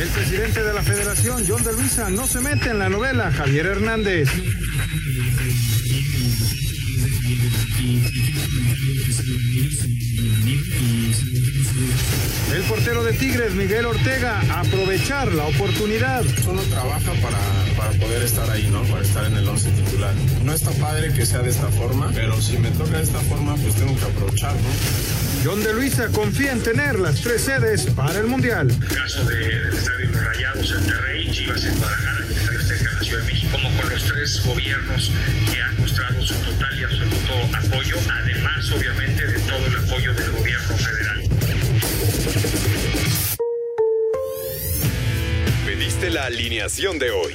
El presidente de la federación, John de Luisa, no se mete en la novela Javier Hernández. El portero de Tigres, Miguel Ortega, aprovechar la oportunidad. Uno trabaja para, para poder estar ahí, ¿no? Para estar en el once titular. No está padre que sea de esta forma, pero si me toca de esta forma, pues tengo que aprovechar, ¿no? John de Luisa confía en tener las tres sedes para el Mundial. En caso de, del Estadio Rayados en Monterrey, Chivas en Guadalajara y el Estadio Azteca en la Ciudad de México, como con los tres gobiernos que han mostrado su total y absoluto apoyo, además obviamente de todo el apoyo del gobierno federal. Pediste la alineación de hoy.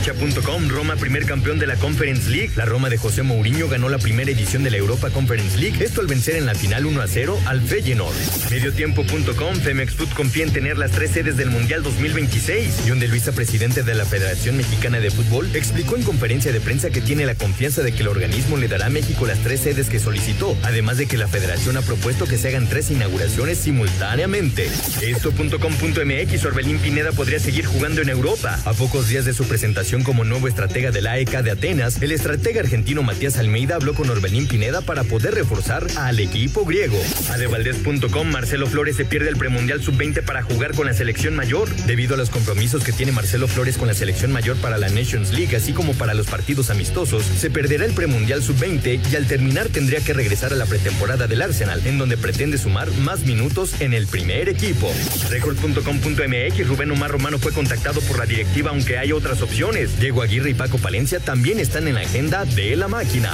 Cancha.com, Roma primer campeón de la Conference League. La Roma de José Mourinho ganó la primera edición de la Europa Conference League, esto al vencer en la final 1 a 0 al Feyenoord. Mediotiempo.com, Femex Food confía en tener las tres sedes del Mundial 2026. John de Luisa, presidente de la Federación Mexicana de Fútbol, explicó en conferencia de prensa que tiene la confianza de que el organismo le dará a México las tres sedes que solicitó, además de que la federación ha propuesto que se hagan tres inauguraciones simultáneamente. Esto.com.mx, Orbelín Pineda podría seguir jugando en Europa. A pocos días de su presentación como nuevo estratega de la AEK de Atenas, el estratega argentino Matías Almeida habló con Orbelín Pineda para poder reforzar al equipo griego. Adevaldez.com, Marcelo Flores se pierde el premundial sub-20 para jugar con la selección mayor. Debido a los compromisos que tiene Marcelo Flores con la selección mayor para la Nations League, así como para los partidos amistosos, se perderá el premundial sub-20 y al terminar tendría que regresar a la pretemporada del Arsenal, en donde pretende sumar más minutos en el primer equipo. Record.com.mx, Rubén Omar Romano fue contactado por la directiva, aunque hay otras opciones. Diego Aguirre y Paco Palencia también están en la agenda de la máquina.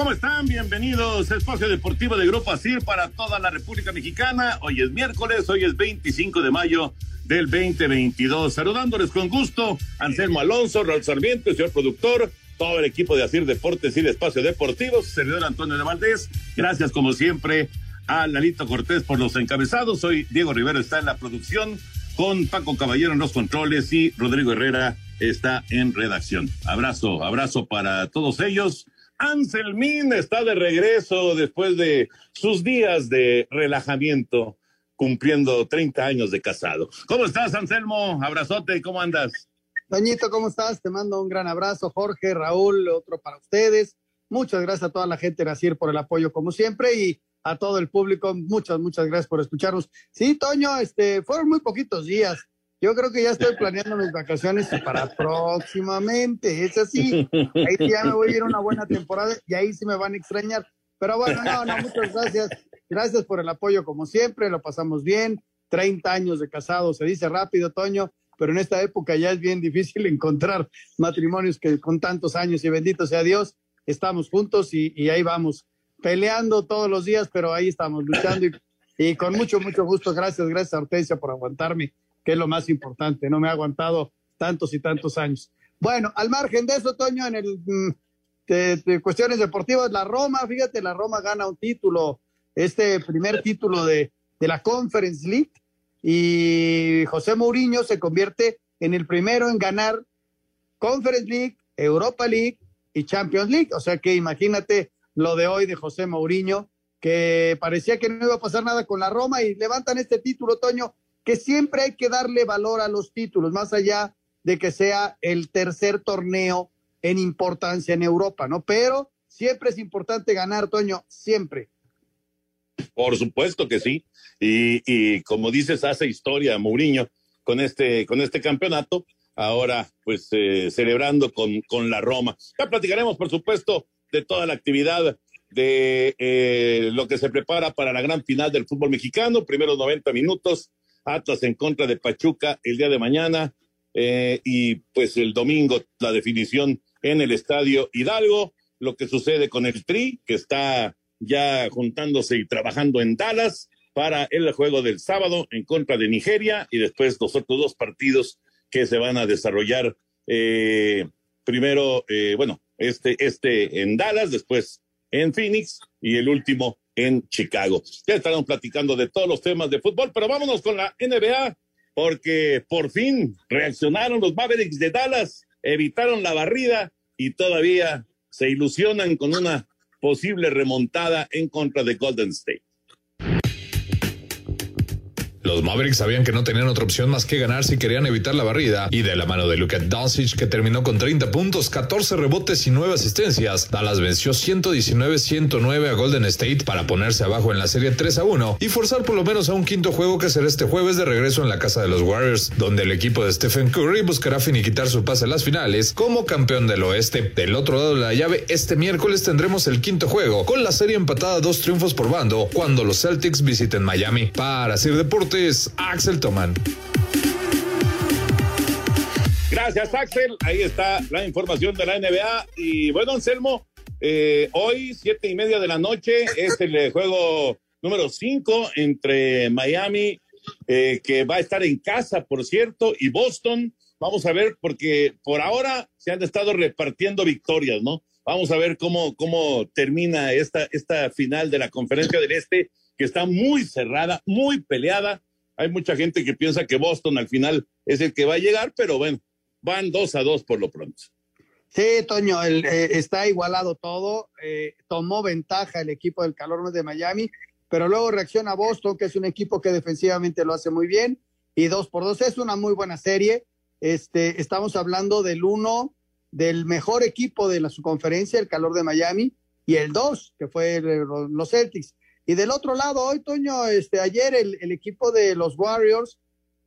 ¿Cómo están? Bienvenidos a Espacio Deportivo de Grupo ASIR para toda la República Mexicana. Hoy es miércoles, hoy es 25 de mayo del 2022. Saludándoles con gusto, Anselmo Alonso, Raúl Sarmiento, señor productor, todo el equipo de ASIR Deportes y de Espacio Deportivo, servidor Antonio de Valdés. Gracias, como siempre, a Lalito Cortés por los encabezados. Hoy Diego Rivera está en la producción con Paco Caballero en los controles y Rodrigo Herrera está en redacción. Abrazo, abrazo para todos ellos. Anselmín está de regreso después de sus días de relajamiento, cumpliendo 30 años de casado. ¿Cómo estás, Anselmo? Abrazote, ¿cómo andas? Doñito, ¿cómo estás? Te mando un gran abrazo, Jorge, Raúl, otro para ustedes. Muchas gracias a toda la gente de Nacir por el apoyo, como siempre, y a todo el público, muchas, muchas gracias por escucharnos. Sí, Toño, este, fueron muy poquitos días. Yo creo que ya estoy planeando mis vacaciones para próximamente. Es así. Ahí sí ya me voy a ir una buena temporada y ahí sí me van a extrañar. Pero bueno, no, no, muchas gracias. Gracias por el apoyo, como siempre. Lo pasamos bien. 30 años de casado, se dice rápido, Toño, pero en esta época ya es bien difícil encontrar matrimonios que con tantos años y bendito sea Dios, estamos juntos y, y ahí vamos, peleando todos los días, pero ahí estamos luchando y, y con mucho, mucho gusto. Gracias, gracias Hortensia por aguantarme que es lo más importante, no me ha aguantado tantos y tantos años. Bueno, al margen de eso, Toño, en el de, de cuestiones deportivas, la Roma, fíjate, la Roma gana un título, este primer título de, de la Conference League, y José Mourinho se convierte en el primero en ganar Conference League, Europa League y Champions League. O sea que imagínate lo de hoy de José Mourinho, que parecía que no iba a pasar nada con la Roma y levantan este título, Toño, que siempre hay que darle valor a los títulos, más allá de que sea el tercer torneo en importancia en Europa, ¿no? Pero siempre es importante ganar, Toño, siempre. Por supuesto que sí. Y, y como dices, hace historia Mourinho con este, con este campeonato. Ahora, pues, eh, celebrando con, con la Roma. Ya platicaremos, por supuesto, de toda la actividad de eh, lo que se prepara para la gran final del fútbol mexicano. Primeros 90 minutos. Atlas en contra de Pachuca el día de mañana. Eh, y pues el domingo la definición en el estadio Hidalgo. Lo que sucede con el Tri, que está ya juntándose y trabajando en Dallas para el juego del sábado en contra de Nigeria y después los otros dos partidos que se van a desarrollar eh, primero, eh, bueno, este, este en Dallas, después en Phoenix y el último en Chicago. Ya estaremos platicando de todos los temas de fútbol, pero vámonos con la NBA, porque por fin reaccionaron los Mavericks de Dallas, evitaron la barrida y todavía se ilusionan con una posible remontada en contra de Golden State. Los Mavericks sabían que no tenían otra opción más que ganar si querían evitar la barrida, y de la mano de Luka Doncic, que terminó con 30 puntos, 14 rebotes y 9 asistencias, Dallas venció 119-109 a Golden State para ponerse abajo en la serie 3 a 1 y forzar por lo menos a un quinto juego que será este jueves de regreso en la casa de los Warriors, donde el equipo de Stephen Curry buscará finiquitar su pase a las finales como campeón del oeste. Del otro lado de la llave, este miércoles tendremos el quinto juego, con la serie empatada dos triunfos por bando, cuando los Celtics visiten Miami. Para Sir Deportes, Axel Toman. Gracias, Axel. Ahí está la información de la NBA. Y bueno, Anselmo, eh, hoy, siete y media de la noche, es el eh, juego número cinco entre Miami, eh, que va a estar en casa, por cierto, y Boston. Vamos a ver, porque por ahora se han estado repartiendo victorias, ¿no? Vamos a ver cómo, cómo termina esta, esta final de la conferencia del Este, que está muy cerrada, muy peleada hay mucha gente que piensa que Boston al final es el que va a llegar, pero bueno, van dos a dos por lo pronto. Sí, Toño, el, eh, está igualado todo. Eh, tomó ventaja el equipo del calor de Miami, pero luego reacciona Boston, que es un equipo que defensivamente lo hace muy bien. Y dos por dos es una muy buena serie. Este, estamos hablando del uno, del mejor equipo de la su conferencia, el calor de Miami, y el dos, que fue los Celtics. Y del otro lado, hoy, Toño, este, ayer el, el, equipo de los Warriors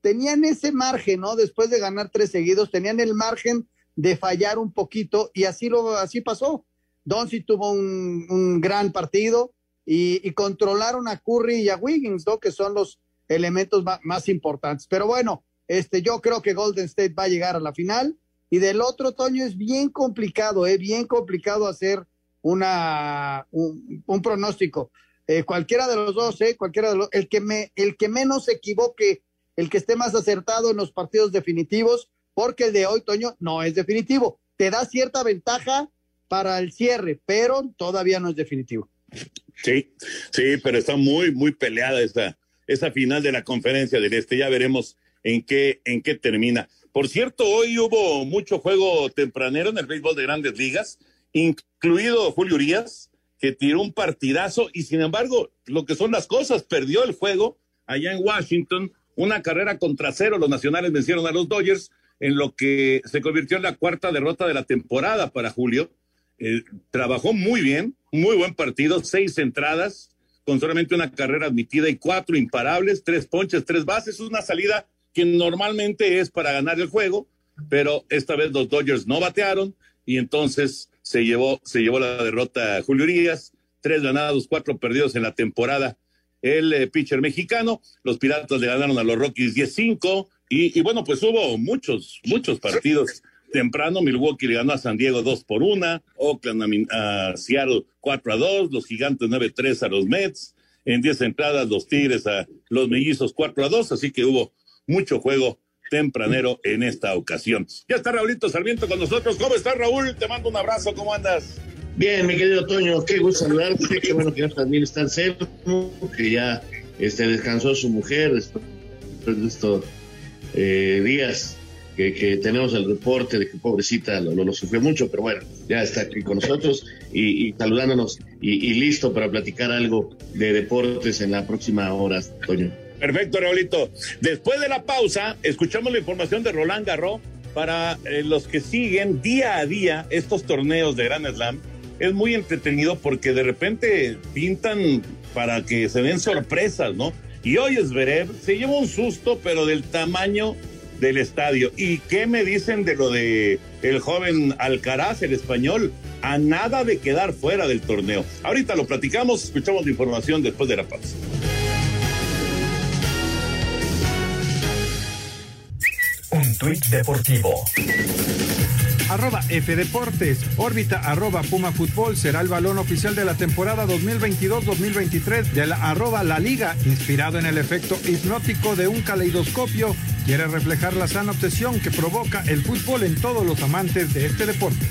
tenían ese margen, ¿no? Después de ganar tres seguidos, tenían el margen de fallar un poquito y así lo así pasó. Doncic tuvo un, un, gran partido y, controlaron a Curry y a Wiggins, ¿no? Que son los elementos más, importantes. Pero bueno, este, yo creo que Golden State va a llegar a la final. Y del otro, Toño, es bien complicado, es ¿eh? bien complicado hacer una, un, un pronóstico. Eh, cualquiera de los dos, eh, cualquiera de los, el que me, el que menos se equivoque, el que esté más acertado en los partidos definitivos, porque el de hoy, Toño, no es definitivo. Te da cierta ventaja para el cierre, pero todavía no es definitivo. Sí, sí, pero está muy, muy peleada esta, esa final de la conferencia del Este. Ya veremos en qué, en qué termina. Por cierto, hoy hubo mucho juego tempranero en el béisbol de grandes ligas, incluido Julio Urias, que tiró un partidazo y sin embargo, lo que son las cosas, perdió el juego allá en Washington, una carrera contra cero, los nacionales vencieron a los Dodgers, en lo que se convirtió en la cuarta derrota de la temporada para Julio. Eh, trabajó muy bien, muy buen partido, seis entradas, con solamente una carrera admitida y cuatro imparables, tres ponches, tres bases, una salida que normalmente es para ganar el juego, pero esta vez los Dodgers no batearon y entonces se llevó, se llevó la derrota Julio Urias, tres ganados, cuatro perdidos en la temporada. El eh, pitcher mexicano, los Piratas le ganaron a los Rockies 10-5 y, y, bueno, pues hubo muchos, muchos partidos. Temprano Milwaukee le ganó a San Diego 2 por 1, Oakland a, a Seattle 4 a 2, los Gigantes 9-3 a los Mets, en 10 entradas los Tigres a los Mellizos 4 a 2, así que hubo mucho juego tempranero en esta ocasión. Ya está Raulito Sarmiento con nosotros. ¿Cómo estás, Raúl? Te mando un abrazo. ¿Cómo andas? Bien, mi querido Toño, qué gusto saludarte. Qué bueno que ya también está en cerco, que ya este, descansó su mujer después de estos eh, días que, tenemos el reporte de que pobrecita lo, sufrió mucho, pero bueno, ya está aquí con nosotros y, y saludándonos y, y listo para platicar algo de deportes en la próxima hora, Toño. Perfecto, Raulito. Después de la pausa, escuchamos la información de Roland Garros para eh, los que siguen día a día estos torneos de Grand Slam, es muy entretenido porque de repente pintan para que se den sorpresas, ¿no? Y hoy Zverev se lleva un susto, pero del tamaño del estadio. ¿Y qué me dicen de lo de el joven Alcaraz, el español? A nada de quedar fuera del torneo. Ahorita lo platicamos, escuchamos la información después de la pausa. Un tuit deportivo. Arroba F Deportes. Órbita arroba Puma Fútbol será el balón oficial de la temporada 2022-2023 de la arroba La Liga, inspirado en el efecto hipnótico de un caleidoscopio. Quiere reflejar la sana obsesión que provoca el fútbol en todos los amantes de este deporte.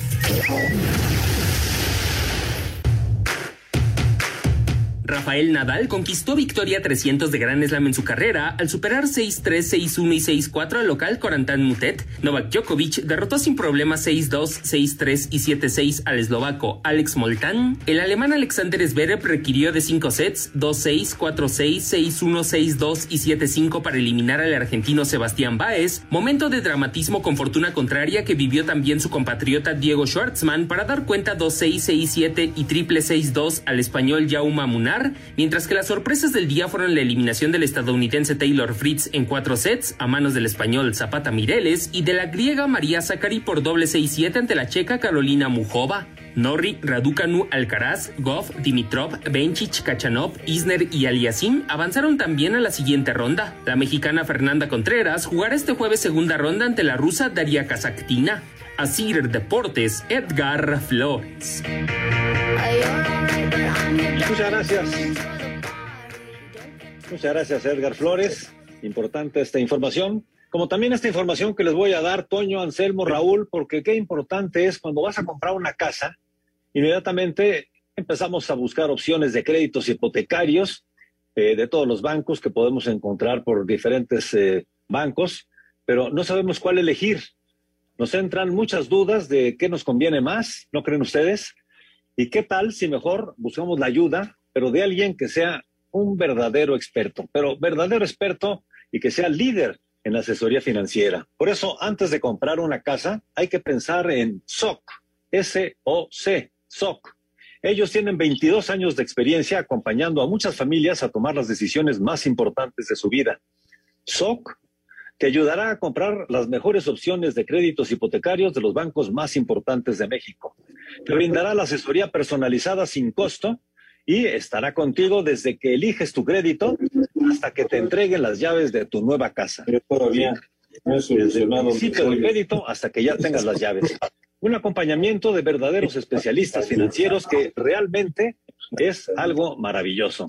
Rafael Nadal conquistó victoria 300 de Gran Slam en su carrera al superar 6-3, 6-1 y 6-4 al local Corantan Mutet. Novak Djokovic derrotó sin problemas 6-2, 6-3 y 7-6 al eslovaco Alex Moltán. El alemán Alexander Zverev requirió de 5 sets, 2-6, 4-6, 6-1, 6-2 y 7-5 para eliminar al argentino Sebastián Baez. Momento de dramatismo con fortuna contraria que vivió también su compatriota Diego Schwartzman para dar cuenta 2-6, 6-7 y triple 6-2 al español Jaume Munar mientras que las sorpresas del día fueron la eliminación del estadounidense Taylor Fritz en cuatro sets a manos del español Zapata Mireles y de la griega María Zakari por doble 6-7 ante la checa Carolina Mujova. Norri, Raducanu, Alcaraz, Goff, Dimitrov, Bencic, Kachanov, Isner y Aliasim avanzaron también a la siguiente ronda. La mexicana Fernanda Contreras jugará este jueves segunda ronda ante la rusa Daria Kazaktina. Asir Deportes, Edgar Flores. Muchas gracias. Muchas gracias, Edgar Flores. Importante esta información. Como también esta información que les voy a dar, Toño, Anselmo, Raúl, porque qué importante es cuando vas a comprar una casa, inmediatamente empezamos a buscar opciones de créditos hipotecarios eh, de todos los bancos que podemos encontrar por diferentes eh, bancos, pero no sabemos cuál elegir. Nos entran muchas dudas de qué nos conviene más, ¿no creen ustedes? ¿Y qué tal si mejor buscamos la ayuda, pero de alguien que sea un verdadero experto, pero verdadero experto y que sea líder en asesoría financiera? Por eso, antes de comprar una casa, hay que pensar en SOC, S-O-C, SOC. Ellos tienen 22 años de experiencia acompañando a muchas familias a tomar las decisiones más importantes de su vida. SOC te ayudará a comprar las mejores opciones de créditos hipotecarios de los bancos más importantes de México. Te brindará la asesoría personalizada sin costo y estará contigo desde que eliges tu crédito hasta que te entreguen las llaves de tu nueva casa. Todavía no es solucionado. Sitio de crédito hasta que ya tengas las llaves. Un acompañamiento de verdaderos especialistas financieros que realmente es algo maravilloso.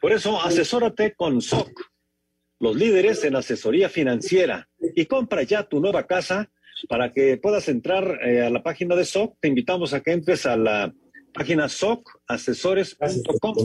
Por eso, asesórate con SOC los líderes en asesoría financiera y compra ya tu nueva casa para que puedas entrar eh, a la página de SOC. Te invitamos a que entres a la página socasesores.com.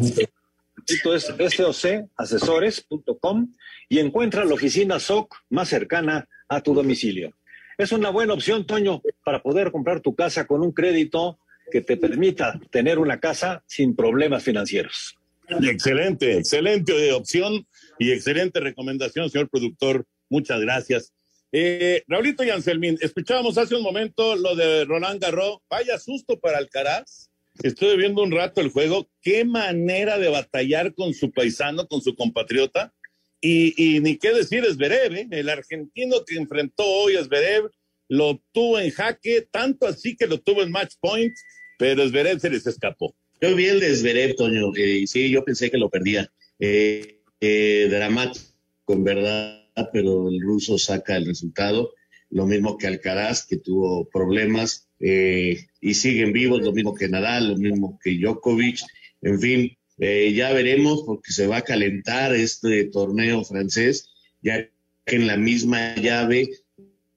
Esto es socasesores.com y encuentra la oficina SOC más cercana a tu domicilio. Es una buena opción, Toño, para poder comprar tu casa con un crédito que te permita tener una casa sin problemas financieros. Excelente, excelente opción y excelente recomendación, señor productor. Muchas gracias. Eh, Raulito y Anselmín, escuchábamos hace un momento lo de Roland Garros. Vaya susto para Alcaraz. Estuve viendo un rato el juego. Qué manera de batallar con su paisano, con su compatriota. Y, ni qué decir es ¿eh? el argentino que enfrentó hoy a Zverev lo tuvo en jaque, tanto así que lo tuvo en match point, pero Zverev se les escapó. Yo vi el de Zverev, Toño, y sí, yo pensé que lo perdía. Eh, eh, dramático, en verdad, pero el ruso saca el resultado. Lo mismo que Alcaraz, que tuvo problemas eh, y siguen vivos, lo mismo que Nadal, lo mismo que Djokovic. En fin, eh, ya veremos porque se va a calentar este torneo francés, ya que en la misma llave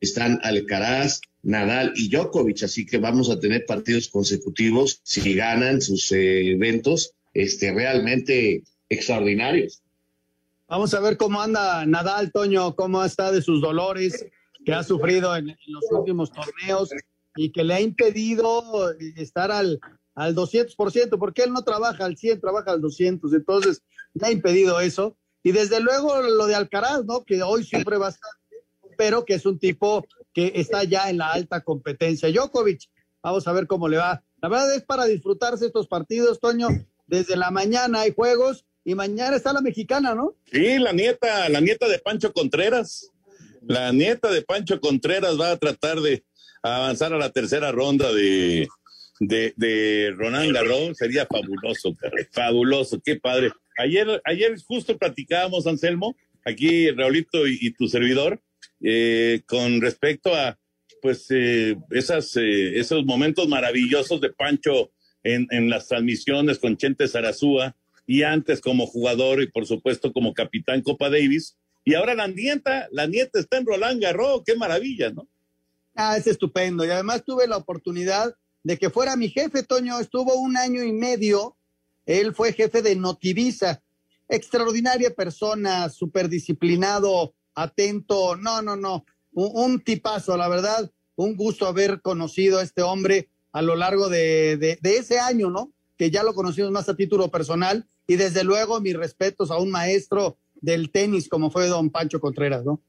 están Alcaraz, Nadal y Djokovic, así que vamos a tener partidos consecutivos si ganan sus eventos este, realmente extraordinarios. Vamos a ver cómo anda Nadal, Toño, cómo está de sus dolores que ha sufrido en, los últimos torneos y que le ha impedido estar al, al 200%, porque él no trabaja al 100, trabaja al 200, entonces le ha impedido eso. Y desde luego lo de Alcaraz, ¿no? Que hoy sufre bastante, pero que es un tipo que que está ya en la alta competencia. Djokovic, vamos a ver cómo le va. La verdad es para disfrutarse estos partidos, Toño. Desde la mañana hay juegos y mañana está la mexicana, ¿no? Sí, la nieta, la nieta de Pancho Contreras. La nieta de Pancho Contreras va a tratar de avanzar a la tercera ronda de, de, de Roland Garros. Sería fabuloso, fabuloso, qué padre. Ayer, ayer justo platicábamos, Anselmo, aquí Raulito y, tu servidor, eh, con respecto a pues eh, esas, eh, esos momentos maravillosos de Pancho en, en las transmisiones con Chente Sarazúa y antes como jugador y por supuesto como capitán Copa Davis. Y ahora la nieta, la nieta está en Roland Garros, qué maravilla, ¿no? Ah, es estupendo. Y además tuve la oportunidad de que fuera mi jefe, Toño, estuvo un año y medio, él fue jefe de Notivisa, extraordinaria persona, súper disciplinado, atento, no, no, no, un, tipazo, la verdad, un gusto haber conocido a este hombre a lo largo de, de, de, ese año, ¿no? Que ya lo conocimos más a título personal y desde luego mis respetos a un maestro del tenis como fue don Pancho Contreras, ¿no?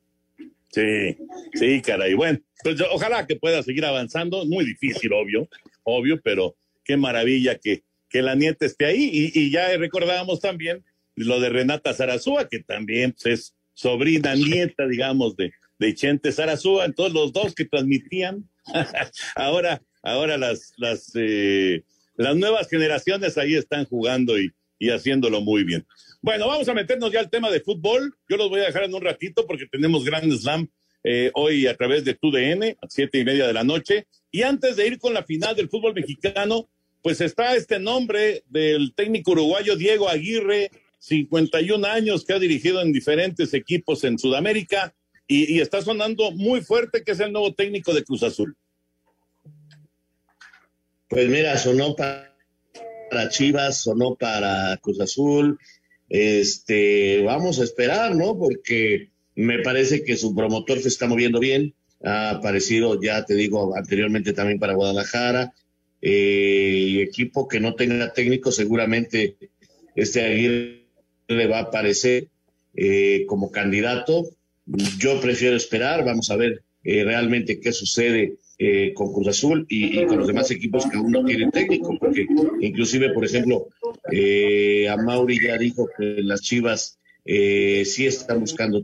Sí, sí, caray. Bueno, pues ojalá que pueda seguir avanzando. Muy difícil, obvio, obvio, pero qué maravilla que, que la nieta esté ahí. Y, y ya recordábamos también lo de Renata Zarazúa, que también pues, es sobrina, nieta, digamos, de, de Chente Zarazúa. Entonces, los dos que transmitían, ahora, ahora las, las, eh, las nuevas generaciones ahí están jugando y, y haciéndolo muy bien. Bueno, vamos a meternos ya al tema de fútbol. Yo los voy a dejar en un ratito porque tenemos Grand Slam eh, hoy a través de TUDN a siete y media de la noche. Y antes de ir con la final del fútbol mexicano, pues está este nombre del técnico uruguayo Diego Aguirre, 51 años, que ha dirigido en diferentes equipos en Sudamérica y, y está sonando muy fuerte que es el nuevo técnico de Cruz Azul. Pues mira, sonó para Chivas, sonó para Cruz Azul, este, vamos a esperar, ¿no? Porque me parece que su promotor se está moviendo bien. Ha aparecido, ya te digo, anteriormente también para Guadalajara. Eh, equipo que no tenga técnico, seguramente este Aguirre le va a aparecer eh, como candidato. Yo prefiero esperar, vamos a ver eh, realmente qué sucede eh, con Cruz Azul y, con los demás equipos que aún no tienen técnico, porque inclusive, por ejemplo, eh, a Mauri ya dijo que las Chivas eh, sí están buscando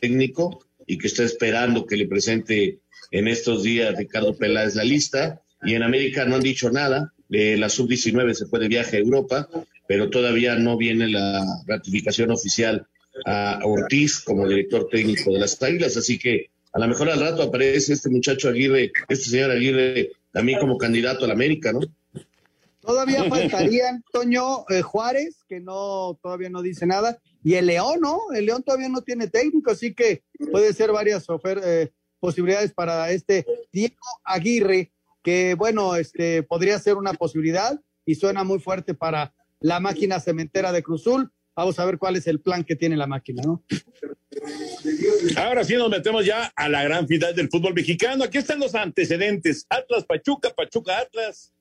técnico y que está esperando que le presente en estos días Ricardo Peláez la lista. Y en América no han dicho nada. la sub-19 se fue de viaje a Europa, pero todavía no viene la ratificación oficial a Ortiz como director técnico de las Águilas, así que a lo mejor al rato aparece este muchacho Aguirre, este señor Aguirre, también como candidato a la América, ¿no? Todavía faltaría Antonio eh, Juárez, que no todavía no dice nada, y el León, ¿no? El León todavía no tiene técnico, así que puede ser varias eh, posibilidades para este Diego Aguirre, que bueno, este podría ser una posibilidad y suena muy fuerte para la máquina cementera de Cruzul. Vamos a ver cuál es el plan que tiene la máquina, ¿no? Ahora sí nos metemos ya a la gran final del fútbol mexicano. Aquí están los antecedentes. Atlas Pachuca, Pachuca Atlas,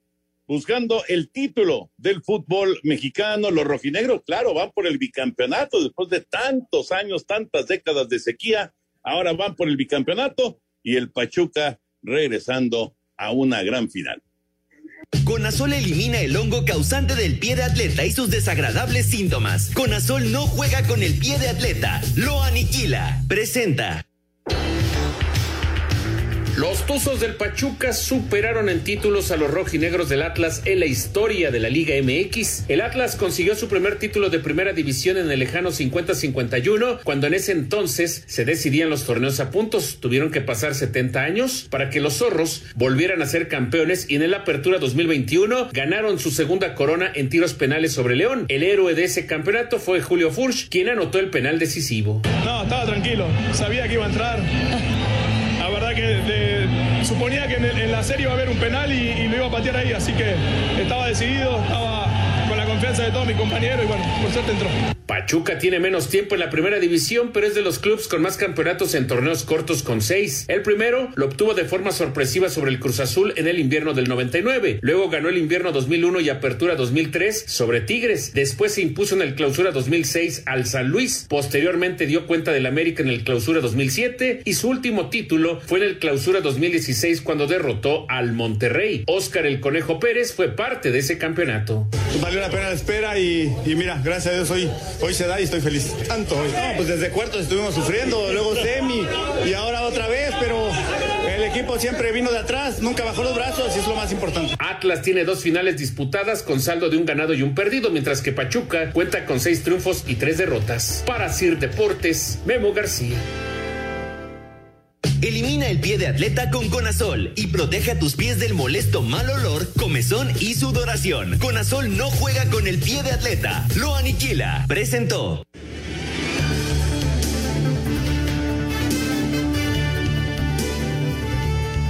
buscando el título del fútbol mexicano. Los rojinegros, claro, van por el bicampeonato después de tantos años, tantas décadas de sequía. Ahora van por el bicampeonato y el Pachuca regresando a una gran final. Conazol elimina el hongo causante del pie de atleta y sus desagradables síntomas. Conazol no juega con el pie de atleta, lo aniquila. Presenta. Los Tuzos del Pachuca superaron en títulos a los rojinegros del Atlas en la historia de la Liga MX. El Atlas consiguió su primer título de primera división en el lejano 50-51, cuando en ese entonces se decidían los torneos a puntos. Tuvieron que pasar 70 años para que los zorros volvieran a ser campeones y en la apertura 2021 ganaron su segunda corona en tiros penales sobre León. El héroe de ese campeonato fue Julio Furch, quien anotó el penal decisivo. No, estaba tranquilo, sabía que iba a entrar que suponía que en, la serie iba a haber un penal y, lo iba a patear ahí, así que estaba decidido, estaba confianza de todos mis compañeros y bueno, por suerte entró. Pachuca tiene menos tiempo en la primera división, pero es de los clubes con más campeonatos en torneos cortos con seis. El primero lo obtuvo de forma sorpresiva sobre el Cruz Azul en el invierno del 99. Luego ganó el invierno 2001 y apertura 2003 sobre Tigres. Después se impuso en el clausura 2006 al San Luis. Posteriormente dio cuenta del América en el clausura 2007 y su último título fue en el clausura 2016 cuando derrotó al Monterrey. Oscar el Conejo Pérez fue parte de ese campeonato. Valió la pena espera y, mira, gracias a Dios hoy, hoy se da y estoy feliz. Tanto hoy. No, pues desde cuartos estuvimos sufriendo, luego semi y ahora otra vez, pero el equipo siempre vino de atrás, nunca bajó los brazos y es lo más importante. Atlas tiene dos finales disputadas con saldo de un ganado y un perdido, mientras que Pachuca cuenta con seis triunfos y tres derrotas. Para Sir Deportes, Memo García. Elimina el pie de atleta con Conazol y protege a tus pies del molesto mal olor, comezón y sudoración. Conazol no juega con el pie de atleta, lo aniquila. Presentó.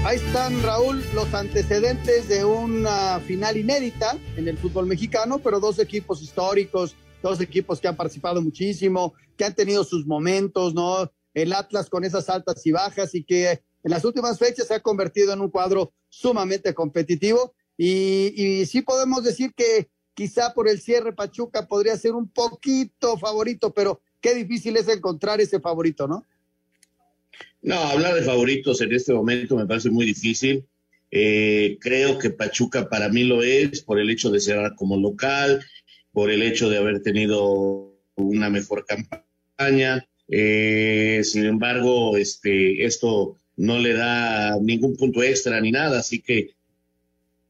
Ahí están, Raúl, los antecedentes de una final inédita en el fútbol mexicano, pero dos equipos históricos, dos equipos que han participado muchísimo, que han tenido sus momentos, ¿no? El Atlas con esas altas y bajas y que en las últimas fechas se ha convertido en un cuadro sumamente competitivo. Y, y sí podemos decir que quizá por el cierre Pachuca podría ser un poquito favorito, pero qué difícil es encontrar ese favorito, ¿no? No, hablar de favoritos en este momento me parece muy difícil. Eh, creo que Pachuca para mí lo es por el hecho de cerrar como local, por el hecho de haber tenido una mejor campaña. Eh, sin embargo, este, esto no le da ningún punto extra ni nada, así que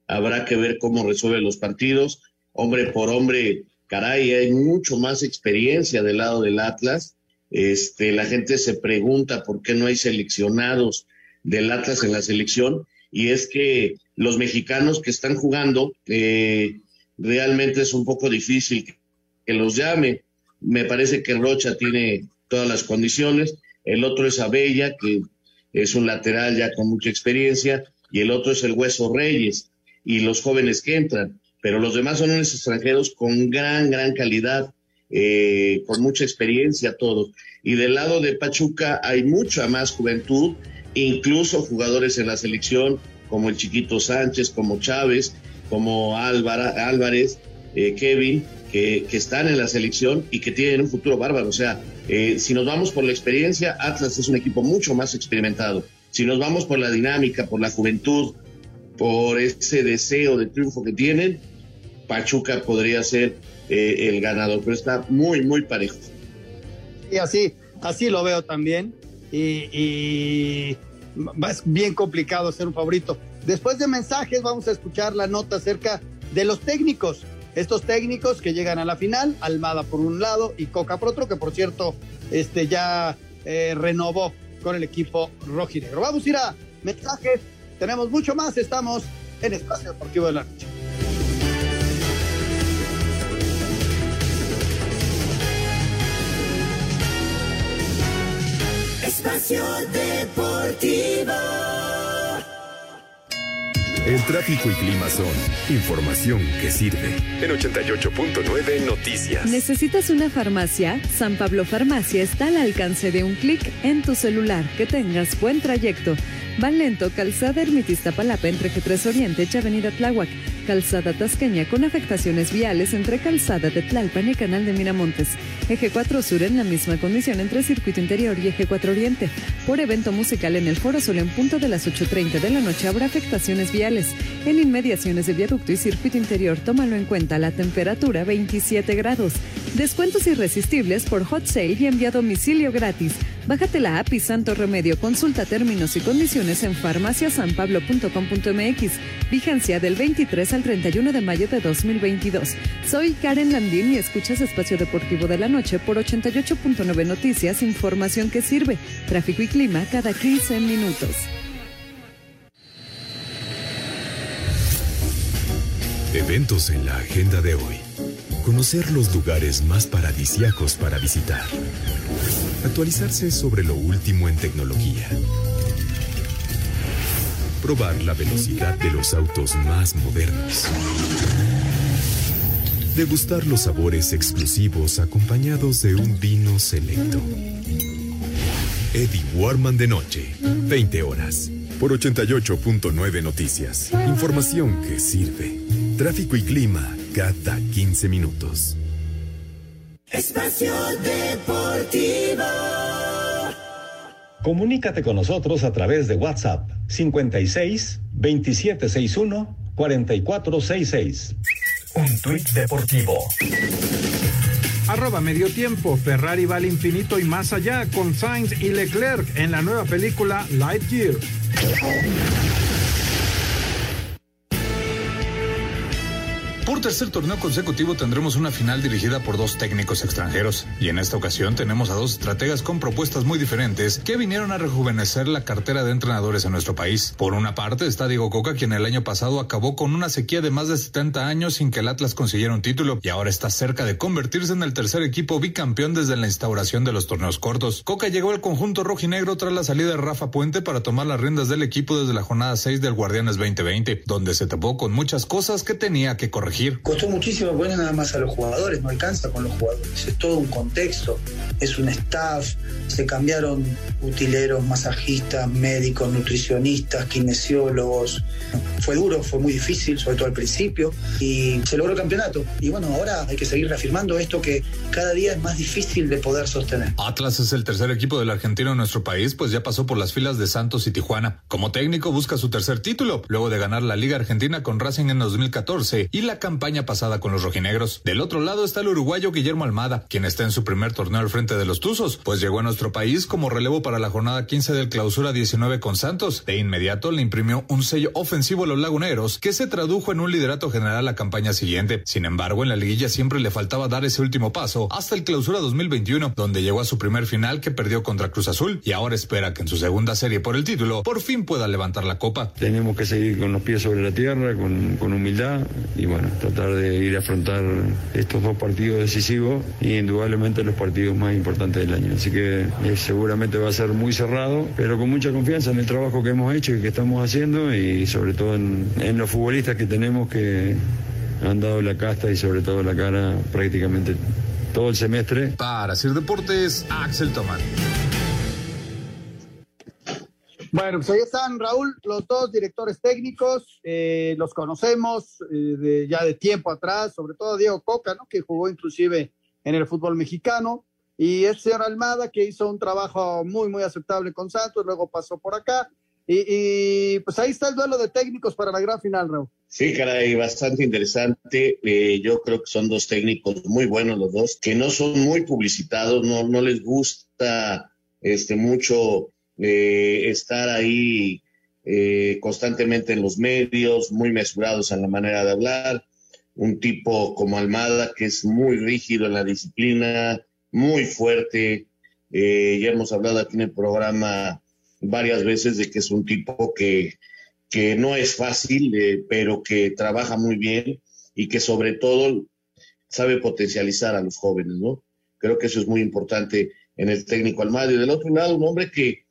habrá que ver cómo resuelve los partidos. Hombre por hombre, caray, hay mucho más experiencia del lado del Atlas este, la gente se pregunta por qué no hay seleccionados del Atlas en la selección y es que los mexicanos que están jugando eh, realmente es un poco difícil que los llame. Me parece que Rocha tiene todas las condiciones, el otro es Abella, que es un lateral ya con mucha experiencia, y el otro es el Hueso Reyes, y los jóvenes que entran, pero los demás son unos extranjeros con gran, gran calidad eh, con mucha experiencia todos. Y del lado de Pachuca hay mucha más juventud, incluso jugadores en la selección como el Chiquito Sánchez, como Chávez, como Álvarez, eh, Kevin, que, están en la selección y que tienen un futuro bárbaro. O sea, eh, si nos vamos por la experiencia, Atlas es un equipo mucho más experimentado. Si nos vamos por la dinámica, por la juventud, por ese deseo de triunfo que tienen, Pachuca podría ser eh, el ganador, pero está muy, muy parejo. Y así, así lo veo también. Y, y es bien complicado ser un favorito. Después de mensajes, vamos a escuchar la nota acerca de los técnicos. Estos técnicos que llegan a la final, Almada por un lado y Coca por otro, que por cierto este, ya eh, renovó con el equipo rojinegro. Vamos a ir a mensajes. Tenemos mucho más. Estamos en Espacio Deportivo de la Noche. Espacio Deportivo. El tráfico y clima son información que sirve. En 88.9 Noticias. ¿Necesitas una farmacia? San Pablo Farmacia está al alcance de un clic en tu celular. Que tengas buen trayecto. Van lento, calzada Ermitista Palapa entre G3 Oriente Avenida Tláhuac. Calzada Tasqueña con afectaciones viales entre Calzada de Tlalpan y Canal de Miramontes. Eje 4 Sur en la misma condición entre Circuito Interior y Eje 4 Oriente. Por evento musical en el Foro Sol en punto de las 8.30 de la noche habrá afectaciones viales. En inmediaciones de viaducto y circuito interior, tómalo en cuenta la temperatura 27 grados. Descuentos irresistibles por hot sale y envía a domicilio gratis. Bájate la app y Santo Remedio. Consulta términos y condiciones en farmaciasanpablo.com.mx. Vigencia del 23 al 31 de mayo de 2022. Soy Karen Landín y escuchas Espacio Deportivo de la Noche por 88.9 Noticias, información que sirve. Tráfico y clima cada 15 minutos. Eventos en la agenda de hoy. Conocer los lugares más paradisíacos para visitar. Actualizarse sobre lo último en tecnología. Probar la velocidad de los autos más modernos. Degustar los sabores exclusivos acompañados de un vino selecto. Eddie Warman de noche, 20 horas, por 88.9 noticias. Información que sirve. Tráfico y clima cada 15 minutos. Espacio Deportivo. Comunícate con nosotros a través de WhatsApp 56 2761 4466. Un tuit deportivo. Arroba medio tiempo, Ferrari va al infinito y más allá con Sainz y Leclerc en la nueva película Lightyear. Por tercer torneo consecutivo tendremos una final dirigida por dos técnicos extranjeros y en esta ocasión tenemos a dos estrategas con propuestas muy diferentes que vinieron a rejuvenecer la cartera de entrenadores en nuestro país. Por una parte está Diego Coca quien el año pasado acabó con una sequía de más de 70 años sin que el Atlas consiguiera un título y ahora está cerca de convertirse en el tercer equipo bicampeón desde la instauración de los torneos cortos. Coca llegó al conjunto rojinegro tras la salida de Rafa Puente para tomar las riendas del equipo desde la jornada 6 del Guardianes 2020, donde se tapó con muchas cosas que tenía que corregir. Costó muchísimo poner nada más a los jugadores, no alcanza con los jugadores, es todo un contexto, es un staff, se cambiaron utileros, masajistas, médicos, nutricionistas, kinesiólogos. Fue duro, fue muy difícil, sobre todo al principio, y se logró el campeonato. Y bueno, ahora hay que seguir reafirmando esto que cada día es más difícil de poder sostener. Atlas es el tercer equipo del argentino en nuestro país, pues ya pasó por las filas de Santos y Tijuana. Como técnico busca su tercer título, luego de ganar la Liga Argentina con Racing en 2014 y la campaña pasada con los rojinegros. Del otro lado está el uruguayo Guillermo Almada, quien está en su primer torneo al frente de los Tuzos, pues llegó a nuestro país como relevo para la jornada 15 del clausura 19 con Santos. De inmediato le imprimió un sello ofensivo los laguneros, que se tradujo en un liderato general la campaña siguiente. Sin embargo, en la liguilla siempre le faltaba dar ese último paso hasta el clausura 2021, donde llegó a su primer final que perdió contra Cruz Azul y ahora espera que en su segunda serie por el título por fin pueda levantar la copa. Tenemos que seguir con los pies sobre la tierra, con, con humildad y bueno, tratar de ir a afrontar estos dos partidos decisivos y indudablemente los partidos más importantes del año. Así que eh, seguramente va a ser muy cerrado, pero con mucha confianza en el trabajo que hemos hecho y que estamos haciendo y sobre todo en, en los futbolistas que tenemos que han dado la casta y sobre todo la cara prácticamente todo el semestre. Para Sir Deportes, Axel Tomán. Bueno, pues ahí están, Raúl, los dos directores técnicos, eh, los conocemos eh, de, ya de tiempo atrás, sobre todo Diego Coca, ¿no? que jugó inclusive en el fútbol mexicano, y el señor Almada, que hizo un trabajo muy, muy aceptable con Santos, luego pasó por acá, y, pues ahí está el duelo de técnicos para la gran final, Raúl. Sí, caray, bastante interesante. Eh, yo creo que son dos técnicos muy buenos los dos, que no son muy publicitados, no, no les gusta este mucho eh, estar ahí eh, constantemente en los medios, muy mesurados en la manera de hablar. Un tipo como Almada, que es muy rígido en la disciplina, muy fuerte. Eh, ya hemos hablado aquí en el programa varias veces de que es un tipo que, que no es fácil, eh, pero que trabaja muy bien y que sobre todo sabe potencializar a los jóvenes, ¿no? Creo que eso es muy importante en el técnico Almada. Y del otro lado, un hombre que,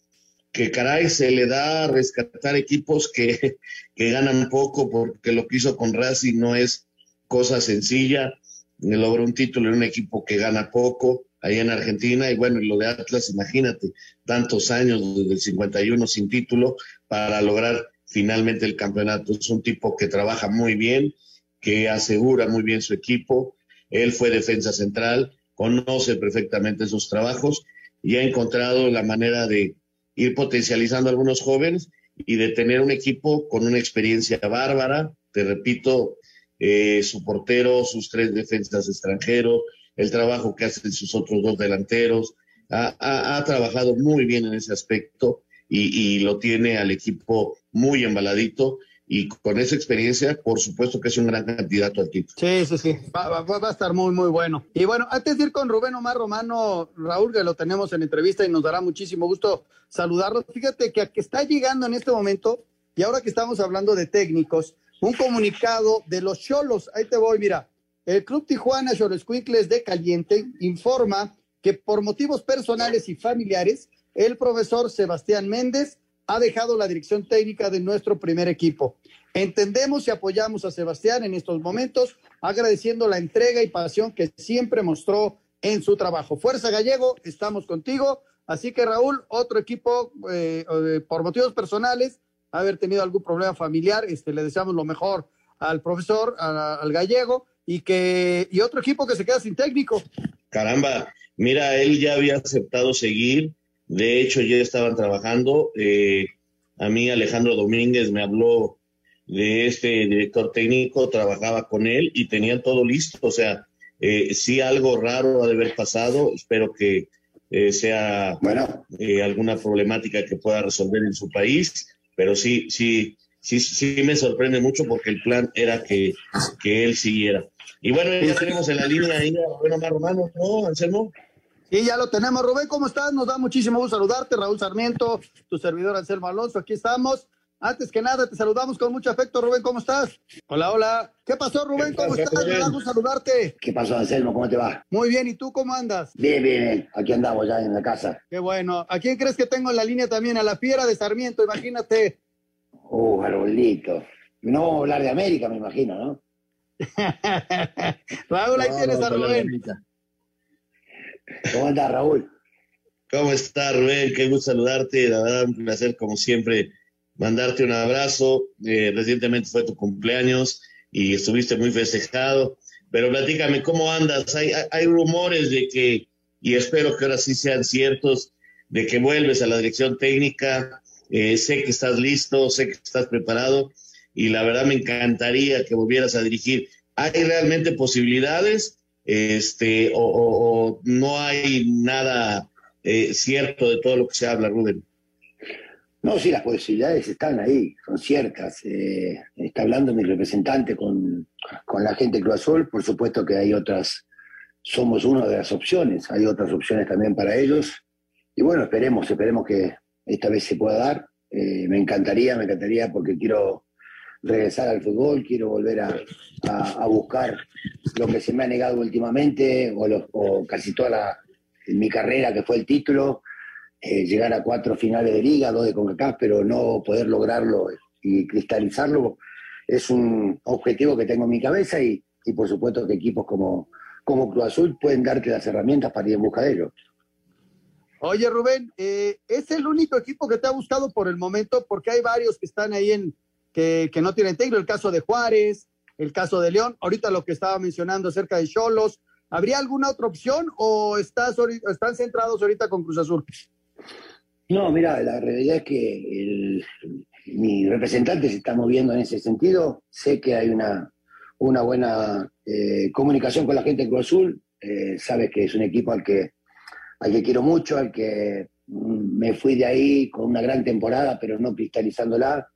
que caray se le da a rescatar equipos que, que ganan poco, porque lo que hizo con Racing no es cosa sencilla. Le logró un título en un equipo que gana poco, ahí en Argentina, y bueno, y lo de Atlas, imagínate, tantos años desde el 51 sin título para lograr finalmente el campeonato. Es un tipo que trabaja muy bien, que asegura muy bien su equipo. Él fue defensa central, conoce perfectamente sus trabajos y ha encontrado la manera de ir potencializando a algunos jóvenes y de tener un equipo con una experiencia bárbara. Te repito, eh, su portero, sus tres defensas extranjeros, el trabajo que hacen sus otros dos delanteros. Ha, ha, trabajado muy bien en ese aspecto y, y, lo tiene al equipo muy embaladito. Y con esa experiencia, por supuesto que es un gran candidato al título. Sí, sí, sí, va, va, va, a estar muy, muy bueno. Y bueno, antes de ir con Rubén Omar Romano, Raúl, que lo tenemos en entrevista y nos dará muchísimo gusto saludarlo. Fíjate que, que está llegando en este momento, y ahora que estamos hablando de técnicos, un comunicado de los Cholos. Ahí te voy, mira. El Club Tijuana Choloscuincles de Caliente informa que por motivos personales y familiares, el profesor Sebastián Méndez ha dejado la dirección técnica de nuestro primer equipo. Entendemos y apoyamos a Sebastián en estos momentos, agradeciendo la entrega y pasión que siempre mostró en su trabajo. Fuerza Gallego, estamos contigo. Así que Raúl, otro equipo, eh, eh, por motivos personales, haber tenido algún problema familiar, este, le deseamos lo mejor al profesor, al gallego, y que y otro equipo que se queda sin técnico. Caramba, mira, él ya había aceptado seguir, de hecho ya estaban trabajando. Eh, a mí Alejandro Domínguez me habló de este director técnico, trabajaba con él y tenían todo listo. O sea, eh, sí algo raro ha de haber pasado, espero que eh, sea bueno. alguna problemática que pueda resolver en su país, pero sí, sí, sí, sí me sorprende mucho porque el plan era que, que él siguiera. Y bueno, ya tenemos en la línea ahí a Rubén Omar Romano, ¿no, Anselmo? Sí, ya lo tenemos. Rubén, ¿cómo estás? Nos da muchísimo gusto saludarte. Raúl Sarmiento, tu servidor Anselmo Alonso, aquí estamos. Antes que nada, te saludamos con mucho afecto. Rubén, ¿cómo estás? Hola, hola. ¿Qué pasó, Rubén? ¿Cómo estás? Me da gusto saludarte. ¿Qué pasó, Anselmo? ¿Cómo te va? Muy bien, ¿y tú cómo andas? Bien, bien, bien. Aquí andamos ya en la casa. Qué bueno. ¿A quién crees que tengo en la línea también? A la fiera de Sarmiento, imagínate. Uh, Raúlito. No vamos a hablar de América, me imagino, ¿no? Raúl, ahí tienes a Rubén. ¿Cómo estás, Raúl? ¿Cómo estás, Rubén? Qué gusto saludarte. La verdad, un placer, como siempre, mandarte un abrazo. Eh, recientemente fue tu cumpleaños y estuviste muy festejado. Pero platícame, ¿cómo andas? Hay, hay rumores de que, y espero que ahora sí sean ciertos, de que vuelves a la dirección técnica. Eh, sé que estás listo, sé que estás preparado y la verdad me encantaría que volvieras a dirigir. ¿Hay realmente posibilidades? Este, o, no hay nada eh, cierto de todo lo que se habla, Rubén? No, sí, las posibilidades están ahí, son ciertas. Eh, está hablando mi representante con, con la gente de Cruz por supuesto que hay otras, somos una de las opciones, hay otras opciones también para ellos. Y bueno, esperemos, esperemos que esta vez se pueda dar. Eh, me encantaría, me encantaría porque quiero regresar al fútbol, quiero volver a, a, buscar lo que se me ha negado últimamente, o, o casi toda la, mi carrera, que fue el título, eh, llegar a cuatro finales de liga, dos de CONCACAF, pero no poder lograrlo y cristalizarlo, es un objetivo que tengo en mi cabeza y, y por supuesto que equipos como, como Cruz Azul pueden darte las herramientas para ir en busca de ello. Oye, Rubén, eh, ¿es el único equipo que te ha gustado por el momento? Porque hay varios que están ahí en, que, no tienen técnico, el caso de Juárez, el caso de León, ahorita lo que estaba mencionando acerca de Cholos. ¿Habría alguna otra opción o estás, están centrados ahorita con Cruz Azul? No, mira, la realidad es que mi representante se está moviendo en ese sentido. Sé que hay una, una buena eh, comunicación con la gente de Cruz Azul. Eh, sabes que es un equipo al que, al que quiero mucho, al que mm, me fui de ahí con una gran temporada, pero no cristalizándola.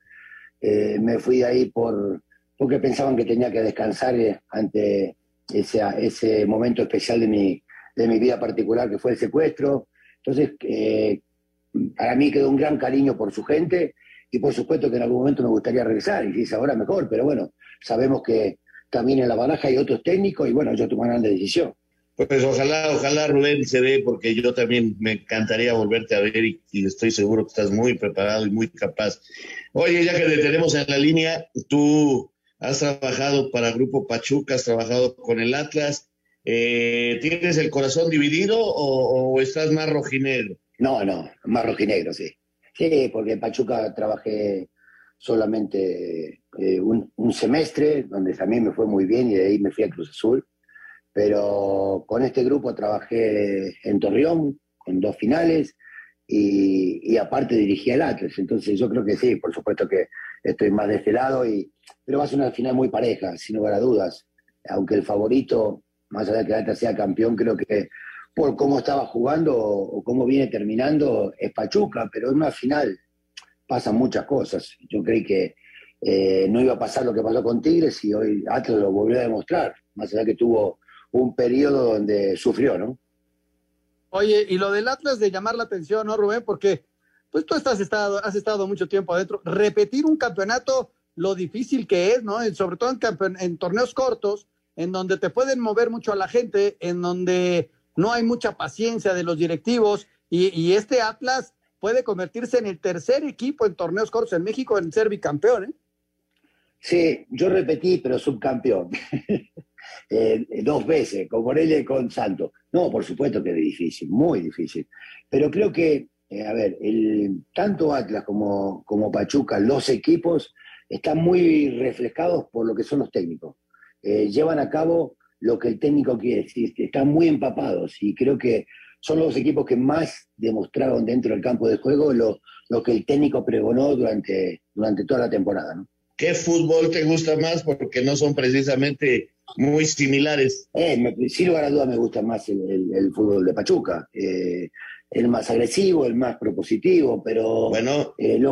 Eh, me fui ahí por, porque pensaban que tenía que descansar eh, ante ese, ese momento especial de mi, de mi vida particular que fue el secuestro. Entonces, eh, para mí quedó un gran cariño por su gente y por supuesto que en algún momento me gustaría regresar y si es ahora mejor, pero bueno, sabemos que también en la baraja hay otros técnicos y bueno, yo tomaré una decisión. Pues ojalá, ojalá Rubén se dé, porque yo también me encantaría volverte a ver y, estoy seguro que estás muy preparado y muy capaz. Oye, ya que te tenemos en la línea, tú has trabajado para Grupo Pachuca, has trabajado con el Atlas. Eh, ¿Tienes el corazón dividido o, estás más rojinegro? No, no, más rojinegro, sí. Sí, porque en Pachuca trabajé solamente eh, un, un semestre, donde también me fue muy bien y de ahí me fui a Cruz Azul pero con este grupo trabajé en Torreón, con dos finales, y, aparte dirigí al Atlas. Entonces yo creo que sí, por supuesto que estoy más de este lado, y, pero va a ser una final muy pareja, sin lugar a dudas. Aunque el favorito, más allá de que el Atlas sea campeón, creo que por cómo estaba jugando o cómo viene terminando es Pachuca, pero en una final pasan muchas cosas. Yo creí que eh, no iba a pasar lo que pasó con Tigres y hoy Atlas lo volvió a demostrar, más allá que tuvo un periodo donde sufrió, ¿no? Oye, y lo del Atlas de llamar la atención, ¿no, Rubén? Porque pues tú estás estado, has estado mucho tiempo adentro. Repetir un campeonato, lo difícil que es, ¿no? Sobre todo en, en torneos cortos, en donde te pueden mover mucho a la gente, en donde no hay mucha paciencia de los directivos, y, y este Atlas puede convertirse en el tercer equipo en torneos cortos en México en ser bicampeón, ¿eh? Sí, yo repetí, pero subcampeón. Eh, dos veces, con Morelia y con Santos. No, por supuesto que es difícil, muy difícil. Pero creo que, eh, a ver, el, tanto Atlas como, como Pachuca, los equipos, están muy reflejados por lo que son los técnicos. Eh, llevan a cabo lo que el técnico quiere, están muy empapados y creo que son los equipos que más demostraron dentro del campo de juego lo, lo que el técnico pregonó durante, durante toda la temporada. ¿Qué fútbol te gusta más? Porque no son precisamente muy similares. Eh, sin lugar a dudas me gusta más el, fútbol de Pachuca. Eh, el más agresivo, el más propositivo, pero... Bueno. Eh,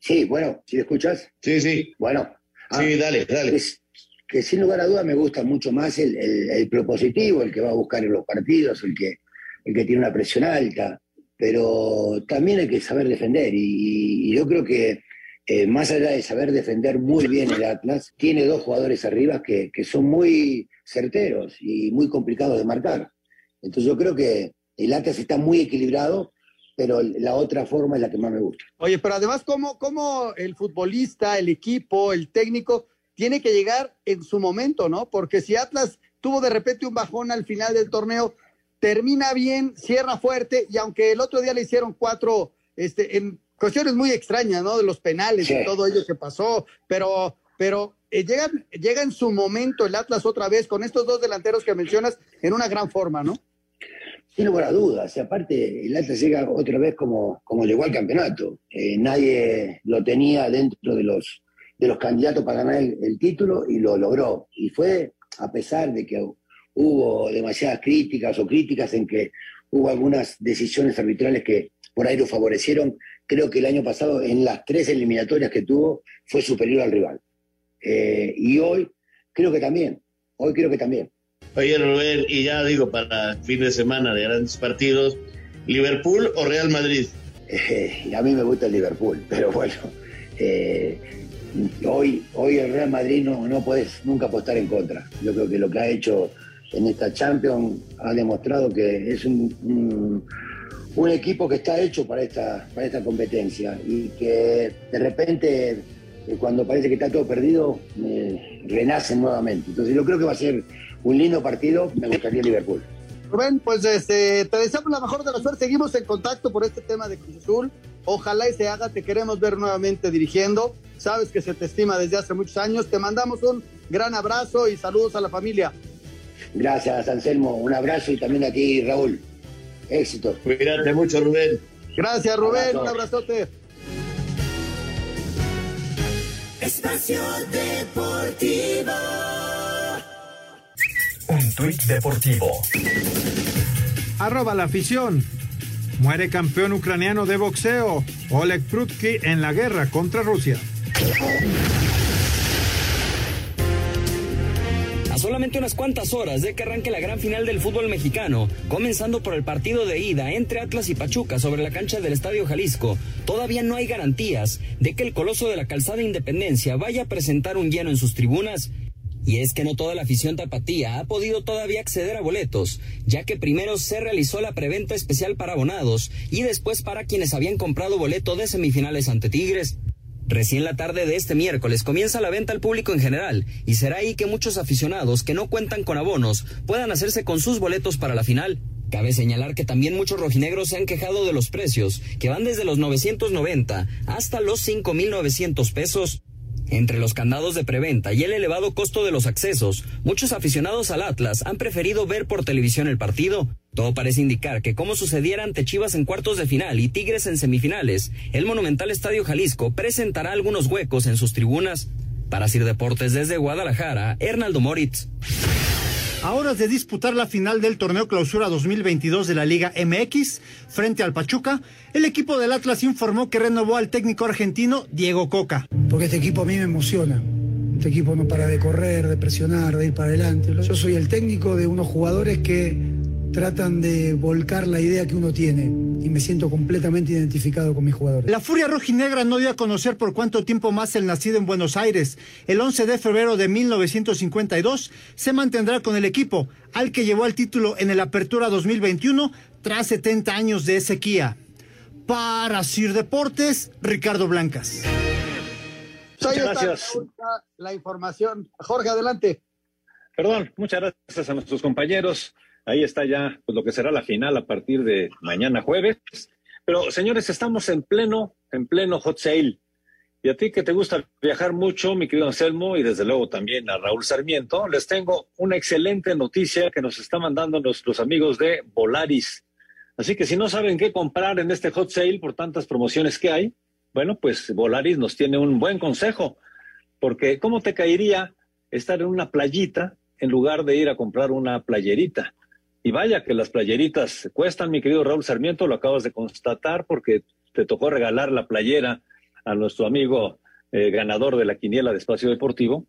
sí, bueno, ¿si ¿sí escuchas? Sí, sí. Bueno. sí, dale, dale. que sin lugar a dudas me gusta mucho más el, el, propositivo, el que va a buscar en los partidos, el que, el que tiene una presión alta, pero también hay que saber defender y yo creo que eh, más allá de saber defender muy bien el Atlas, tiene dos jugadores arriba que, son muy certeros y muy complicados de marcar. Entonces yo creo que el Atlas está muy equilibrado, pero la otra forma es la que más me gusta. Oye, pero además, ¿cómo, cómo el futbolista, el equipo, el técnico tiene que llegar en su momento, ¿no? Porque si Atlas tuvo de repente un bajón al final del torneo, termina bien, cierra fuerte, y aunque el otro día le hicieron cuatro, este, en cuestiones muy extrañas, ¿no? De los penales y todo ello que pasó, pero, pero eh, llega, en su momento el Atlas otra vez con estos dos delanteros que mencionas en una gran forma, ¿no? Sin lugar a dudas, y aparte el Atlas llega otra vez como, como llegó al campeonato. Eh, nadie lo tenía dentro de los, de los candidatos para ganar el, título y lo logró. Y fue a pesar de que hubo demasiadas críticas o críticas en que hubo algunas decisiones arbitrales que por ahí lo favorecieron, creo que el año pasado en las tres eliminatorias que tuvo fue superior al rival. Eh, y hoy creo que también, hoy creo que también. Oye Rubén, y ya digo, para fin de semana de grandes partidos, ¿Liverpool o Real Madrid? Eh, a mí me gusta el Liverpool, pero bueno, eh, hoy, hoy el Real Madrid no, no puedes nunca apostar en contra. Yo creo que lo que ha hecho en esta Champions ha demostrado que es un un equipo que está hecho para esta, para esta competencia y que de repente, eh, cuando parece que está todo perdido, eh, renacen nuevamente. Entonces yo creo que va a ser un lindo partido, me gustaría Liverpool. Rubén, pues este, te deseamos la mejor de la suerte, seguimos en contacto por este tema de Cruz Azul, ojalá y se haga, te queremos ver nuevamente dirigiendo, sabes que se te estima desde hace muchos años, te mandamos un gran abrazo y saludos a la familia. Gracias, Anselmo, un abrazo y también a ti, Raúl. Éxito. Cuídate mucho, Rubén. Gracias, Rubén. Un abrazote. Espacio Deportivo. Un tuit deportivo. Arroba la afición. Muere campeón ucraniano de boxeo, Oleg Prutki, en la guerra contra Rusia. Solamente unas cuantas horas de que arranque la gran final del fútbol mexicano, comenzando por el partido de ida entre Atlas y Pachuca sobre la cancha del Estadio Jalisco, todavía no hay garantías de que el coloso de la calzada Independencia vaya a presentar un lleno en sus tribunas. Y es que no toda la afición tapatía ha podido todavía acceder a boletos, ya que primero se realizó la preventa especial para abonados y después para quienes habían comprado boleto de semifinales ante Tigres. Recién la tarde de este miércoles comienza la venta al público en general y será ahí que muchos aficionados que no cuentan con abonos puedan hacerse con sus boletos para la final. Cabe señalar que también muchos rojinegros se han quejado de los precios, que van desde los 990 hasta los 5.900 pesos. Entre los candados de preventa y el elevado costo de los accesos, muchos aficionados al Atlas han preferido ver por televisión el partido. Todo parece indicar que como sucediera ante Chivas en cuartos de final y Tigres en semifinales, el monumental Estadio Jalisco presentará algunos huecos en sus tribunas. Para Sir Deportes desde Guadalajara, Hernaldo Moritz. A horas de disputar la final del torneo clausura 2022 de la Liga MX frente al Pachuca, el equipo del Atlas informó que renovó al técnico argentino Diego Coca. Porque este equipo a mí me emociona. Este equipo no para de correr, de presionar, de ir para adelante. Yo soy el técnico de unos jugadores que tratan de volcar la idea que uno tiene y me siento completamente identificado con mis jugadores. La Furia Rojinegra no dio a conocer por cuánto tiempo más el nacido en Buenos Aires. El 11 de febrero de 1952 se mantendrá con el equipo, al que llevó el título en el Apertura 2021 tras 70 años de sequía. Para Sir Deportes, Ricardo Blancas. Muchas gracias. La información. Jorge, adelante. Perdón, muchas gracias a nuestros compañeros. Ahí está ya pues, lo que será la final a partir de mañana jueves. Pero, señores, estamos en pleno, en pleno hot sale. Y a ti que te gusta viajar mucho, mi querido Anselmo, y desde luego también a Raúl Sarmiento, les tengo una excelente noticia que nos está mandando nuestros amigos de Volaris. Así que si no saben qué comprar en este hot sale por tantas promociones que hay, bueno, pues Volaris nos tiene un buen consejo. Porque ¿cómo te caería estar en una playita en lugar de ir a comprar una playerita? Y vaya que las playeritas cuestan, mi querido Raúl Sarmiento, lo acabas de constatar porque te tocó regalar la playera a nuestro amigo eh, ganador de la quiniela de espacio deportivo.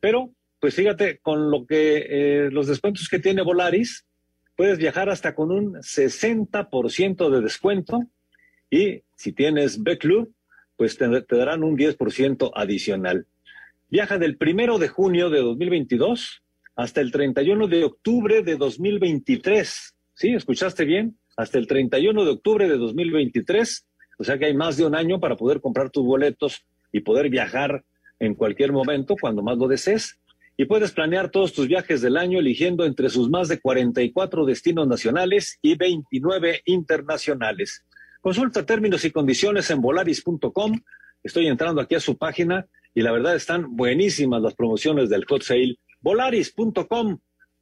Pero, pues fíjate, con lo que eh, los descuentos que tiene Volaris, puedes viajar hasta con un 60% de descuento y si tienes B-Club, pues te, te darán un 10% adicional. Viaja del primero de junio de 2022 hasta el 31 de octubre de 2023. ¿Sí? ¿Escuchaste bien? Hasta el 31 de octubre de 2023. O sea que hay más de un año para poder comprar tus boletos y poder viajar en cualquier momento cuando más lo desees. Y puedes planear todos tus viajes del año eligiendo entre sus más de 44 destinos nacionales y 29 internacionales. Consulta términos y condiciones en volaris.com. Estoy entrando aquí a su página y la verdad están buenísimas las promociones del hot sale. Volaris.com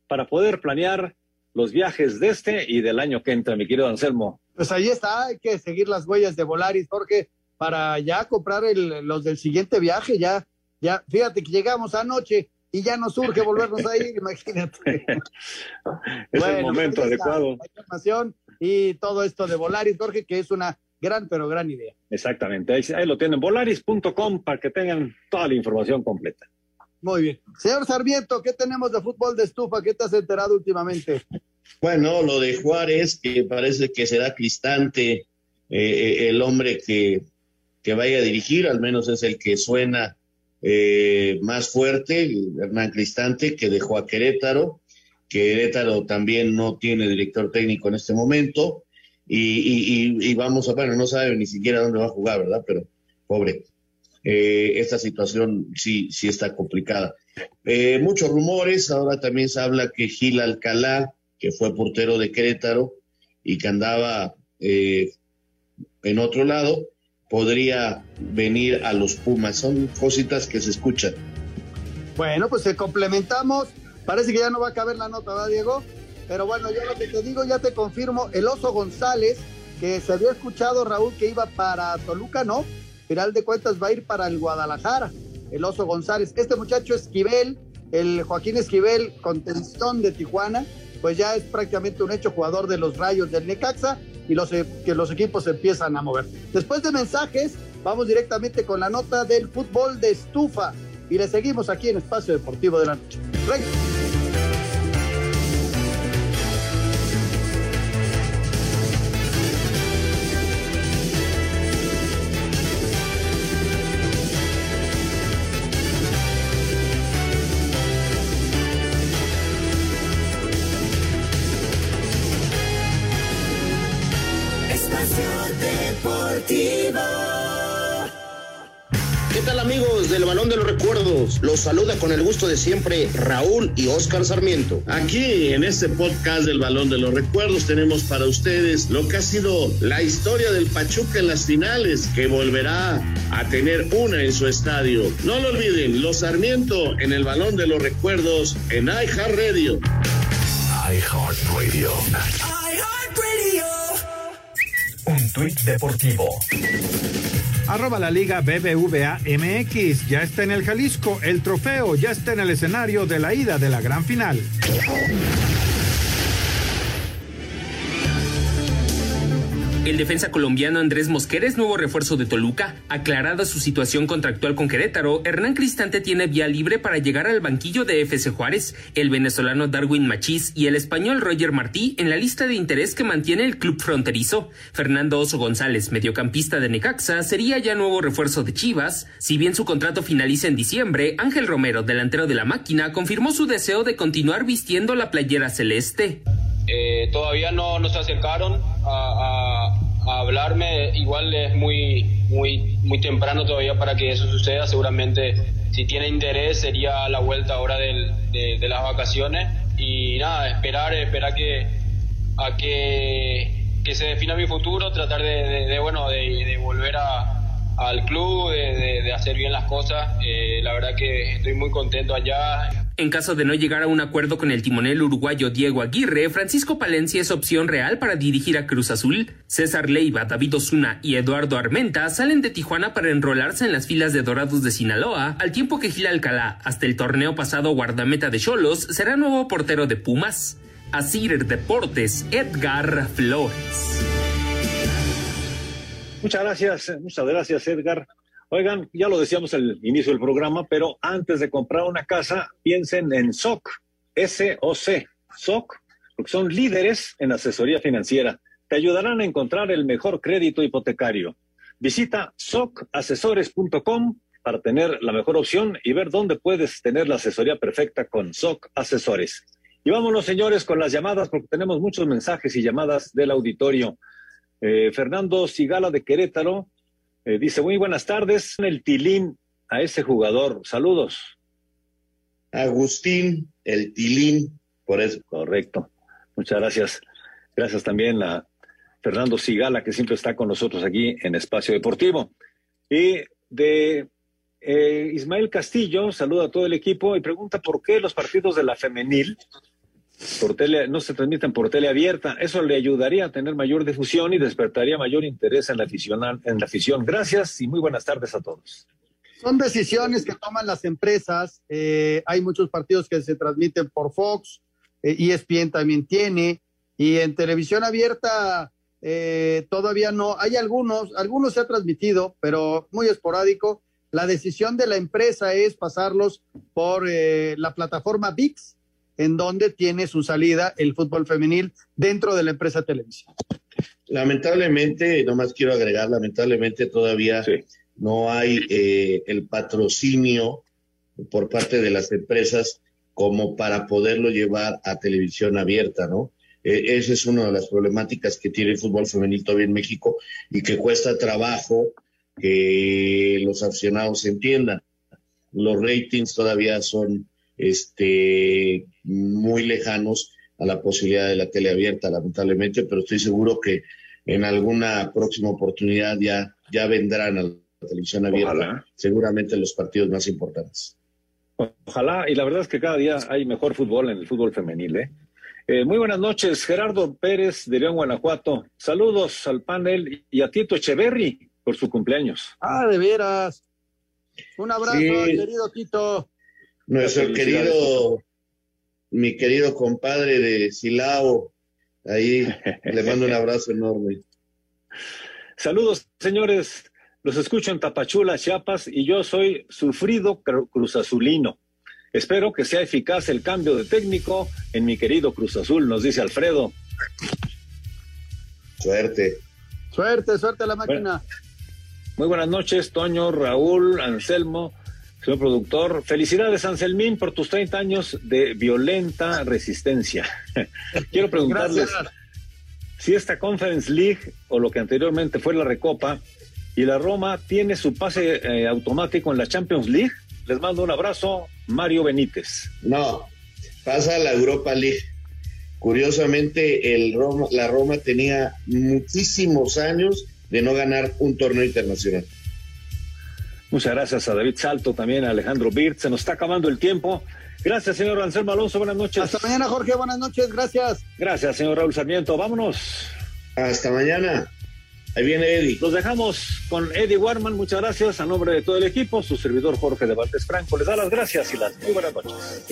para poder planear los viajes de este y del año que entra, mi querido Anselmo. Pues ahí está, hay que seguir las huellas de Volaris, Jorge, para ya comprar el- los del siguiente viaje, ya, ya, fíjate que llegamos anoche y ya nos surge volvernos a ir, imagínate. Es Bueno, el momento pues está adecuado. la información y todo esto de Volaris, Jorge, que es una gran, pero gran idea. Exactamente, ahí, ahí lo tienen, volaris.com para que tengan toda la información completa. Muy bien. Señor Sarmiento, ¿qué tenemos de fútbol de estufa? ¿Qué te has enterado últimamente? Bueno, lo de Juárez, que parece que será Cristante eh, el hombre que, que vaya a dirigir, al menos es el que suena eh, más fuerte, Hernán Cristante, que dejó a Querétaro. Querétaro también no tiene director técnico en este momento. Y, y- y- y vamos a, bueno, no sabe ni siquiera dónde va a jugar, ¿verdad? Pero pobre. Eh, esta situación sí, sí está complicada. Eh, muchos rumores, ahora también se habla que Gil Alcalá, que fue portero de Querétaro y que andaba eh, en otro lado, podría venir a los Pumas. Son cositas que se escuchan. Bueno, pues se complementamos. Parece que ya no va a caber la nota, ¿verdad, Diego? Pero bueno, yo lo que te digo, ya te confirmo, el Oso González, que se había escuchado, Raúl, que iba para Toluca, ¿no? Final de cuentas va a ir para el Guadalajara, el Oso González. Este muchacho Esquivel, el Joaquín Esquivel, contención de Tijuana, pues ya es prácticamente un hecho jugador de los Rayos del Necaxa y los, e- que los equipos empiezan a mover. Después de mensajes, vamos directamente con la nota del fútbol de estufa y le seguimos aquí en Espacio Deportivo de la Noche. Los saluda con el gusto de siempre Raúl y Oscar Sarmiento. Aquí en este podcast del Balón de los Recuerdos tenemos para ustedes lo que ha sido la historia del Pachuca en las finales, que volverá a tener una en su estadio. No lo olviden, los Sarmiento en el Balón de los Recuerdos en iHeartRadio. iHeartRadio. Un tuit deportivo. Arroba la Liga BBVA MX. Ya está en el Jalisco. El trofeo ya está en el escenario de la ida de la gran final. El defensa colombiano Andrés Mosquera es nuevo refuerzo de Toluca. Aclarada su situación contractual con Querétaro, Hernán Cristante tiene vía libre para llegar al banquillo de FC Juárez. El venezolano Darwin Machís y el español Roger Martí en la lista de interés que mantiene el club fronterizo. Fernando Oso González, mediocampista de Necaxa, sería ya nuevo refuerzo de Chivas. Si bien su contrato finaliza en diciembre, Ángel Romero, delantero de la máquina, confirmó su deseo de continuar vistiendo la playera celeste. Eh, todavía no, no se acercaron a, a- hablarme. Igual es muy, muy, muy temprano todavía para que eso suceda. Seguramente, si tiene interés, sería la vuelta ahora del, de, las vacaciones. Y nada, esperar, esperar que, a que, que se defina mi futuro, tratar de, de- bueno, de, volver a, al club, de hacer bien las cosas. Eh, la verdad que estoy muy contento allá. En caso de no llegar a un acuerdo con el timonel uruguayo Diego Aguirre, Francisco Palencia es opción real para dirigir a Cruz Azul. César Leiva, David Osuna y Eduardo Armenta salen de Tijuana para enrolarse en las filas de Dorados de Sinaloa, al tiempo que Gil Alcalá, hasta el torneo pasado guardameta de Cholos, será nuevo portero de Pumas. Asir Deportes, Edgar Flores. Muchas gracias, muchas gracias, Edgar. Oigan, ya lo decíamos al inicio del programa, pero antes de comprar una casa, piensen en SOC, S-O-C, SOC, porque son líderes en asesoría financiera. Te ayudarán a encontrar el mejor crédito hipotecario. Visita socasesores.com para tener la mejor opción y ver dónde puedes tener la asesoría perfecta con SOC Asesores. Y vámonos, señores, con las llamadas, porque tenemos muchos mensajes y llamadas del auditorio. Eh, Fernando Sigala de Querétaro eh, dice, muy buenas tardes, el Tilín a ese jugador. Saludos. Agustín, el Tilín, por eso. Correcto. Muchas gracias. Gracias también a Fernando Sigala, que siempre está con nosotros aquí en Espacio Deportivo. Y de eh, Ismael Castillo, saluda a todo el equipo y pregunta por qué los partidos de la femenil por tele, no se transmiten por tele abierta. Eso le ayudaría a tener mayor difusión y despertaría mayor interés en la afición. En la afición. Gracias y muy buenas tardes a todos. Son decisiones que toman las empresas. Eh, hay muchos partidos que se transmiten por Fox, eh, ESPN también tiene, y en televisión abierta eh, todavía no. Hay algunos, algunos se ha transmitido, pero muy esporádico. La decisión de la empresa es pasarlos por eh, la plataforma VIX, en donde tiene su salida el fútbol femenil dentro de la empresa televisión. Lamentablemente, nomás quiero agregar, lamentablemente todavía no hay eh, el patrocinio por parte de las empresas como para poderlo llevar a televisión abierta, ¿no? Eh, esa es una de las problemáticas que tiene el fútbol femenil todavía en México y que cuesta trabajo que los aficionados entiendan. Los ratings todavía son este, muy lejanos a la posibilidad de la tele abierta, lamentablemente, pero estoy seguro que en alguna próxima oportunidad ya, ya vendrán a la televisión abierta, Ojalá. seguramente los partidos más importantes. Ojalá, y la verdad es que cada día hay mejor fútbol en el fútbol femenil, ¿eh? Eh, muy buenas noches, Gerardo Pérez de León, Guanajuato. Saludos al panel y a Tito Echeverry por su cumpleaños. Ah, de veras. Un abrazo, Sí. querido Tito. Nuestro querido, mi querido compadre de Silao, ahí le mando un abrazo enorme. Saludos, señores. Los escucho en Tapachula, Chiapas, y yo soy sufrido cru- cruzazulino. Espero que sea eficaz el cambio de técnico en mi querido Cruz Azul, nos dice Alfredo. Suerte. Suerte, suerte a la máquina. Muy buenas noches, Toño, Raúl, Anselmo, señor productor. Felicidades, Anselmín, por tus 30 años de violenta resistencia. Quiero preguntarles Gracias. si esta Conference League o lo que anteriormente fue la Recopa y la Roma tiene su pase eh, automático en la Champions League. Les mando un abrazo, Mario Benítez. No, pasa a la Europa League. Curiosamente, el Roma, la Roma tenía muchísimos años de no ganar un torneo internacional. Muchas gracias a David Salto, también a Alejandro Birt. Se nos está acabando el tiempo. Gracias, señor Anselmo Alonso. Buenas noches. Hasta mañana, Jorge. Buenas noches. Gracias. Gracias, señor Raúl Sarmiento. Vámonos. Hasta mañana. Ahí viene Eddie. Los dejamos con Eddie Warman. Muchas gracias. A nombre de todo el equipo, su servidor Jorge de Valdes Franco les da las gracias y las muy buenas noches.